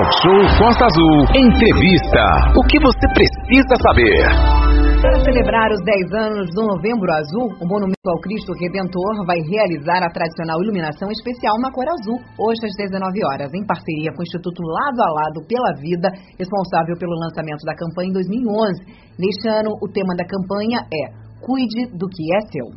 Talk Show Costa Azul. Entrevista. O que você precisa saber? Para celebrar os 10 anos do Novembro Azul, o Monumento ao Cristo Redentor vai realizar a tradicional iluminação especial na cor azul, hoje às 19 horas, em parceria com o Instituto Lado a Lado pela Vida, responsável pelo lançamento da campanha em 2011. Neste ano, o tema da campanha é Cuide do que é seu.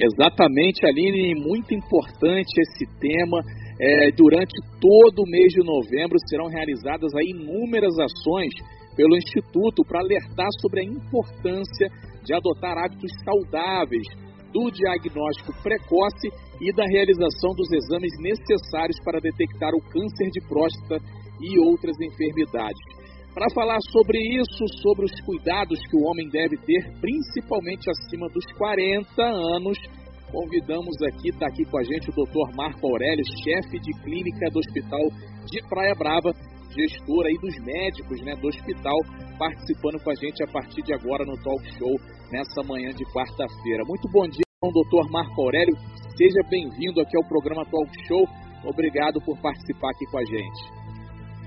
Exatamente, Aline, muito importante esse tema. É, durante todo o mês de novembro serão realizadas inúmeras ações pelo Instituto para alertar sobre a importância de adotar hábitos saudáveis, do diagnóstico precoce e da realização dos exames necessários para detectar o câncer de próstata e outras enfermidades. Para falar sobre isso, sobre os cuidados que o homem deve ter, principalmente acima dos 40 anos, convidamos aqui, está aqui com a gente o Dr. Marco Aurélio, chefe de clínica do Hospital de Praia Brava, gestor aí dos médicos né, do hospital, participando com a gente a partir de agora no Talk Show, nessa manhã de quarta-feira. Muito bom dia, doutor Marco Aurélio. Seja bem-vindo aqui ao programa Talk Show. Obrigado por participar aqui com a gente.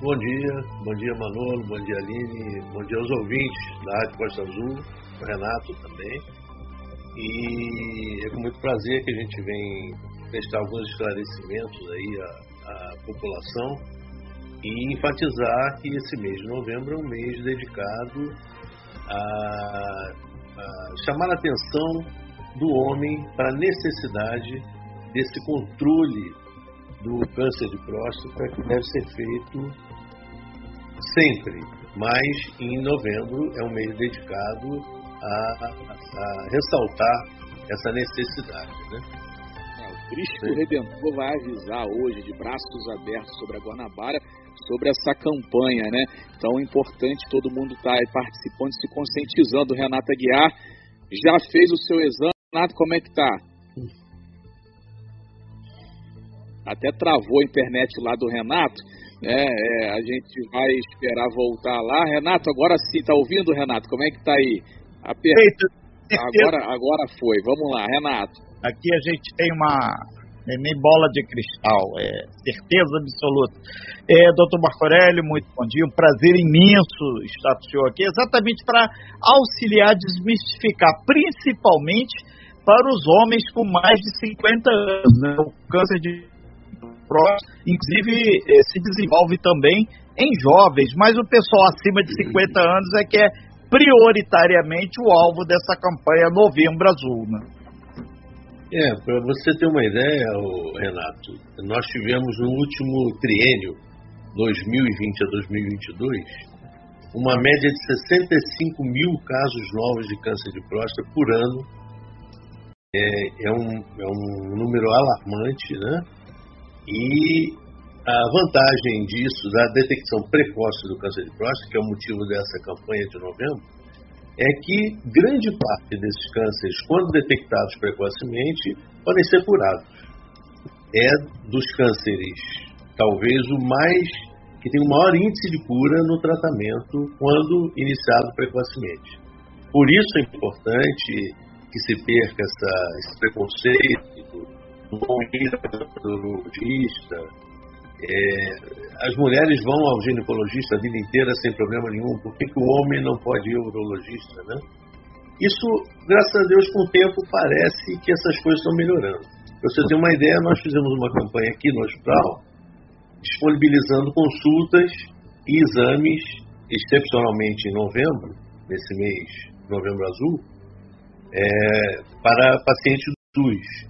Bom dia, bom dia Manolo, bom dia Aline, bom dia aos ouvintes da Rádio Costa Azul, Renato também. E é com muito prazer que a gente vem prestar alguns esclarecimentos aí à, à população e enfatizar que esse mês de novembro é um mês dedicado a, a chamar a atenção do homem para a necessidade desse controle do câncer de próstata que deve ser feito sempre, mas em novembro é um mês dedicado a, a ressaltar essa necessidade. Né? É, o Cristo Redentor vai avisar hoje de braços abertos sobre a Guanabara sobre essa campanha, né? Então é importante todo mundo estar tá participando, se conscientizando. Renata Guiar já fez o seu exame. Renato, como é que tá? Até travou a internet lá do Renato. né? é, a gente vai esperar voltar lá. Renato, agora sim, tá ouvindo, Renato? Como é que tá aí? Aper... Agora, agora foi. Vamos lá, Renato. Aqui a gente tem uma, é nem bola de cristal, é certeza absoluta. É, doutor Marco Aurélio, muito bom dia, um prazer imenso estar com o senhor aqui, exatamente para auxiliar desmistificar, principalmente para os homens com mais de 50 anos. Né? O câncer de próstata, inclusive, é, se desenvolve também em jovens, mas o pessoal acima de 50 anos é que é prioritariamente o alvo dessa campanha Novembro Azul. Né? É, para você ter uma ideia, Renato, nós tivemos no último triênio, 2020 a 2022, uma média de 65 mil casos novos de câncer de próstata por ano. É, é, um, é um número alarmante, né? E a vantagem disso, da detecção precoce do câncer de próstata, que é o motivo dessa campanha de novembro, é que grande parte desses cânceres, quando detectados precocemente, podem ser curados. É dos cânceres, talvez o mais que tem o maior índice de cura no tratamento quando iniciado precocemente. Por isso é importante que se perca essa, esse preconceito, ao urologista, é, as mulheres vão ao ginecologista a vida inteira sem problema nenhum, por que, que o homem não pode ir ao urologista, né? Isso, graças a Deus, com o tempo parece que essas coisas estão melhorando. Para você ter uma ideia, nós fizemos uma campanha aqui no hospital, disponibilizando consultas e exames, excepcionalmente em novembro, nesse mês, novembro azul, é, para pacientes do SUS.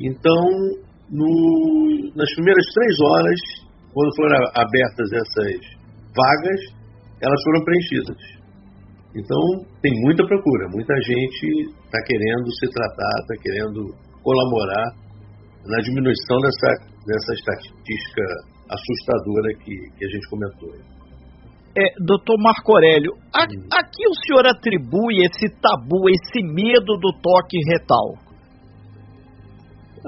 Então, no, nas primeiras três horas, quando foram abertas essas vagas, elas foram preenchidas. Então, tem muita procura, muita gente está querendo se tratar, está querendo colaborar na diminuição dessa, dessa estatística assustadora que, que a gente comentou. É, doutor Marco Aurélio, a, hum. a que o senhor atribui esse tabu, esse medo do toque retal?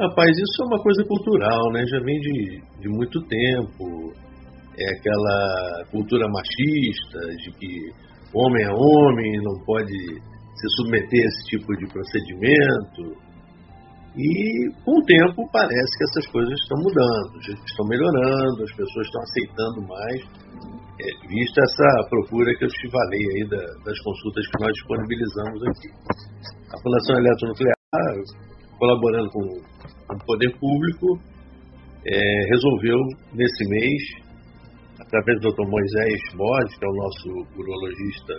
Rapaz, isso é uma coisa cultural, né? Já vem de, de muito tempo. É aquela cultura machista de que homem é homem, não pode se submeter a esse tipo de procedimento. E com o tempo parece que essas coisas estão mudando, estão melhorando, as pessoas estão aceitando mais, é, vista essa procura que eu te falei aí da, das consultas que nós disponibilizamos aqui. A Fundação Eletronuclear, colaborando com, o poder público, é, resolveu nesse mês, através do Dr. Moisés Borges, que é o nosso urologista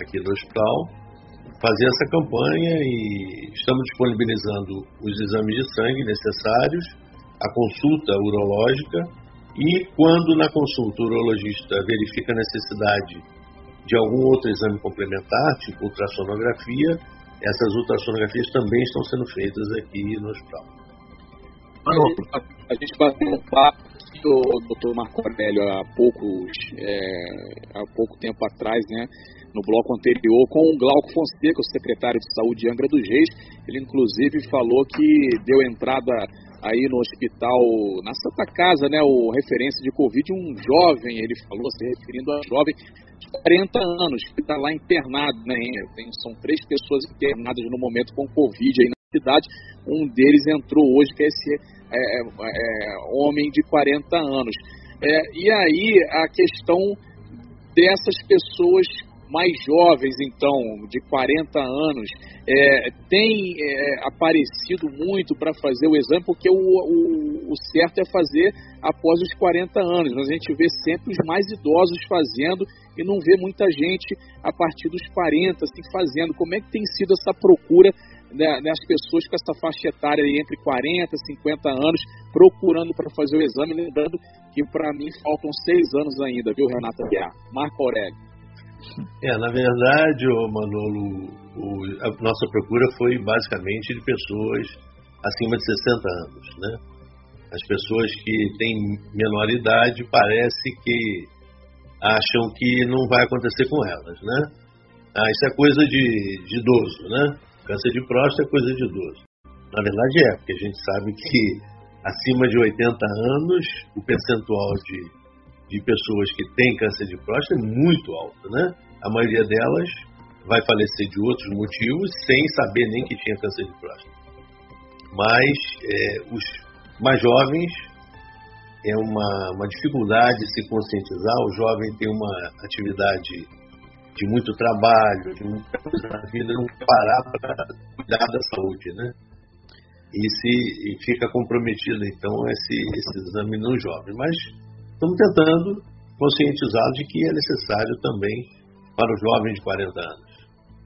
aqui do hospital, fazer essa campanha e estamos disponibilizando os exames de sangue necessários, a consulta urológica e quando na consulta o urologista verifica a necessidade de algum outro exame complementar, tipo ultrassonografia, essas ultrassonografias também estão sendo feitas aqui no hospital. A gente bateu um papo o doutor Marco Aurélio há, poucos, é, há pouco tempo atrás, né? no bloco anterior com o Glauco Fonseca, o secretário de Saúde de Angra dos Reis. Ele, inclusive, falou que deu entrada aí no hospital, na Santa Casa, né, o referência de Covid, um jovem, ele falou, se referindo a jovem de 40 anos, que está lá internado, né, tem, são três pessoas internadas no momento com Covid aí na cidade, um deles entrou hoje, que é esse é, é, é homem de 40 anos. É, e aí a questão dessas pessoas mais jovens, então, de 40 anos, é, tem é, aparecido muito para fazer o exame, porque o, o, o, certo é fazer após os 40 anos, mas a gente vê sempre os mais idosos fazendo e não vê muita gente a partir dos 40 assim, fazendo. Como é que tem sido essa procura né, das pessoas com essa faixa etária entre 40 e 50 anos procurando para fazer o exame? Lembrando que para mim faltam seis anos ainda, viu, Renata Guiar? Marco Aurélio. É, na verdade, ô Manolo, o, a nossa procura foi basicamente de pessoas acima de 60 anos, né? As pessoas que têm menor idade parece que acham que não vai acontecer com elas, né? Ah, isso é coisa de, de idoso, né? Câncer de próstata é coisa de idoso. Na verdade é, porque a gente sabe que acima de 80 anos o percentual de de pessoas que têm câncer de próstata é muito alta, né? A maioria delas vai falecer de outros motivos sem saber nem que tinha câncer de próstata. Mas é, os mais jovens é uma, uma dificuldade se conscientizar. O jovem tem uma atividade de muito trabalho, de muita coisa na vida, não parar para cuidar da saúde, né? E se e fica comprometido então esse, esse exame no jovem. Mas estamos tentando conscientizar de que é necessário também para os jovens de 40 anos.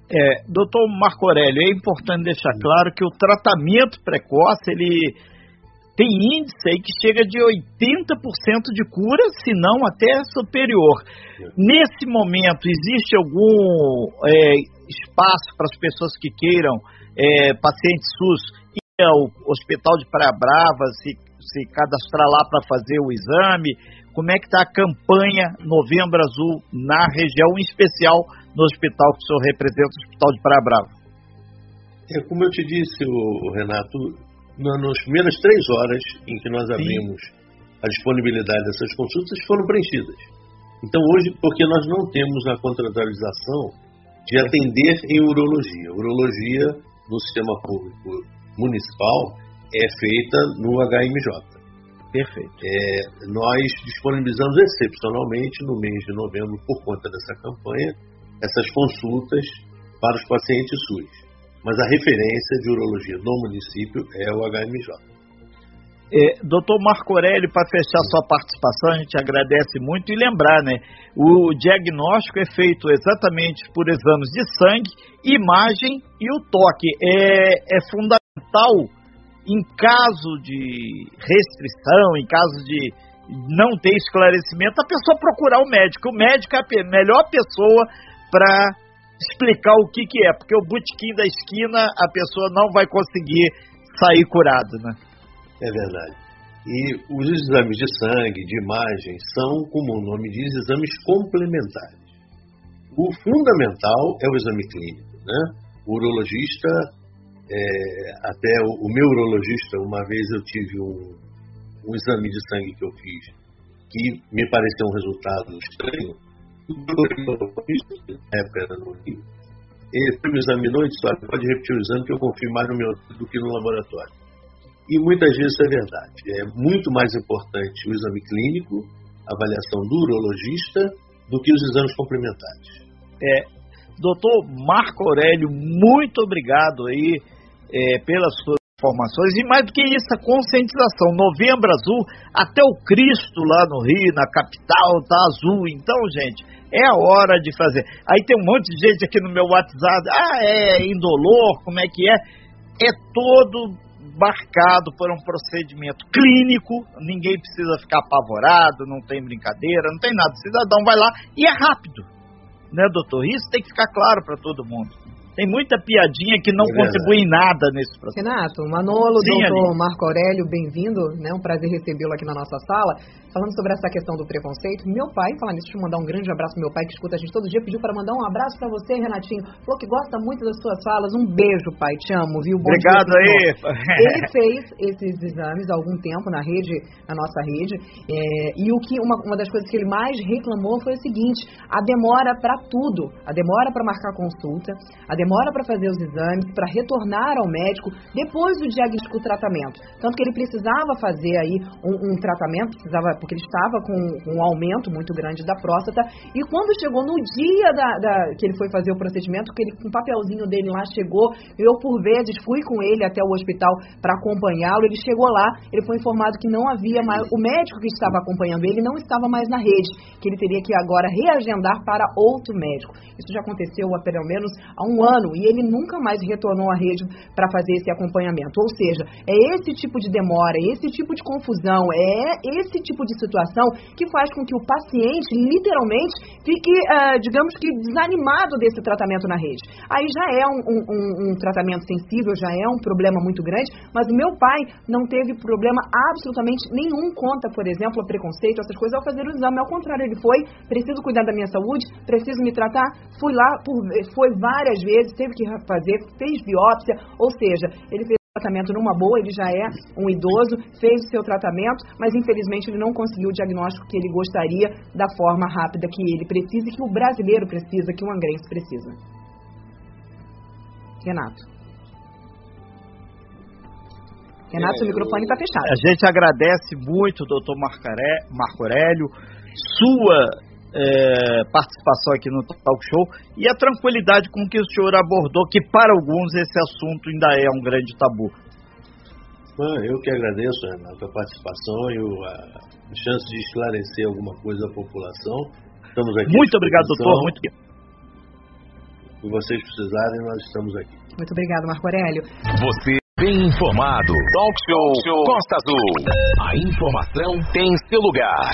É, doutor Marco Aurélio, é importante deixar claro que o tratamento precoce ele tem índice aí que chega de 80% de cura, se não até superior. É. Nesse momento, existe algum é, espaço para as pessoas que queiram, é, pacientes SUS, ir ao Hospital de Praia Brava, se, se cadastrar lá para fazer o exame? como é que está a campanha Novembro Azul na região, em especial no hospital que o senhor representa, o Hospital de Praia Brava? É, como eu te disse, Renato, nas primeiras três horas em que nós abrimos Sim. a disponibilidade dessas consultas foram preenchidas. Então hoje, porque nós não temos a contratualização de atender em urologia. Urologia no sistema público municipal é feita no HMJ. Perfeito. É, nós disponibilizamos excepcionalmente no mês de novembro, por conta dessa campanha, essas consultas para os pacientes SUS. Mas a referência de urologia no município é o HMJ. É, doutor Marco Aurélio, para fechar sua participação, a gente agradece muito e lembrar, né? O diagnóstico é feito exatamente por exames de sangue, imagem e o toque. É, é fundamental em caso de restrição, em caso de não ter esclarecimento, a pessoa procurar o médico. O médico é a melhor pessoa para explicar o que, que é, porque o botequim da esquina a pessoa não vai conseguir sair curada, né? É verdade. E os exames de sangue, de imagem, são, como o nome diz, exames complementares. O fundamental é o exame clínico, né? O urologista é, até o, o, meu urologista, uma vez eu tive um, um exame de sangue que eu fiz que me pareceu um resultado estranho. Na ele me examinou e disse, olha, pode repetir o exame que eu confio mais no meu do que no laboratório. E muitas vezes isso é verdade. É muito mais importante o exame clínico, a avaliação do urologista, do que os exames complementares. É, doutor Marco Aurélio, muito obrigado aí é, pelas suas informações e mais do que isso, a conscientização. Novembro Azul, até o Cristo lá no Rio, na capital, tá azul. Então, gente, é a hora de fazer. Aí tem um monte de gente aqui no meu WhatsApp, ah, é indolor, como é que é? É todo marcado por um procedimento clínico, ninguém precisa ficar apavorado, não tem brincadeira, não tem nada. O cidadão vai lá e é rápido, né, doutor? Isso tem que ficar claro para todo mundo. Tem muita piadinha que não é contribui em nada nesse processo. Renato, Manolo, Sim, doutor Marco Aurélio, bem-vindo, né? Um prazer recebê-lo aqui na nossa sala. Falando sobre essa questão do preconceito, meu pai, falando nisso, deixa eu mandar um grande abraço pro meu pai que escuta a gente todo dia, pediu para mandar um abraço para você, Renatinho. Falou que gosta muito das suas falas. Um beijo, pai, te amo, viu? Bom Obrigado aí. Ele fez esses exames há algum tempo na rede, na nossa rede, é, e o que uma, uma das coisas que ele mais reclamou foi o seguinte: a demora para tudo, a demora para marcar consulta, a demora para fazer os exames, para retornar ao médico depois do diagnóstico tratamento. Tanto que ele precisava fazer aí um, um tratamento, precisava porque ele estava com um aumento muito grande da próstata. E quando chegou no dia da, da, que ele foi fazer o procedimento, que ele com o papelzinho dele lá chegou, eu por vezes fui com ele até o hospital para acompanhá-lo. Ele chegou lá, ele foi informado que não havia mais, o médico que estava acompanhando ele não estava mais na rede, que ele teria que agora reagendar para outro médico. Isso já aconteceu há pelo menos há um ano e ele nunca mais retornou à rede para fazer esse acompanhamento. Ou seja, é esse tipo de demora, esse tipo de confusão, é esse tipo de situação que faz com que o paciente, literalmente, fique, uh, digamos que, desanimado desse tratamento na rede. Aí já é um, um, um, tratamento sensível, já é um problema muito grande, mas o meu pai não teve problema absolutamente nenhum conta, por exemplo, a preconceito, essas coisas, ao fazer o exame. Ao contrário, ele foi, preciso cuidar da minha saúde, preciso me tratar, fui lá, por, foi várias vezes, teve que fazer, fez biópsia, ou seja, ele fez tratamento numa boa, ele já é um idoso, fez o seu tratamento, mas infelizmente ele não conseguiu o diagnóstico que ele gostaria da forma rápida que ele precisa e que o brasileiro precisa, que o angrense precisa. Renato. Renato, é, seu microfone está fechado. A gente agradece muito, doutor Marco Aurélio, sua é, participação aqui no Talk Show e a tranquilidade com que o senhor abordou, que para alguns esse assunto ainda é um grande tabu. Eu que agradeço, Renato, a participação e a chance de esclarecer alguma coisa à população. Estamos aqui. Muito obrigado, doutor. Muito Se vocês precisarem, nós estamos aqui. Muito obrigado, Marco Aurélio. Você bem informado. Talk Show, Talk Show Costa Azul. A informação tem seu lugar.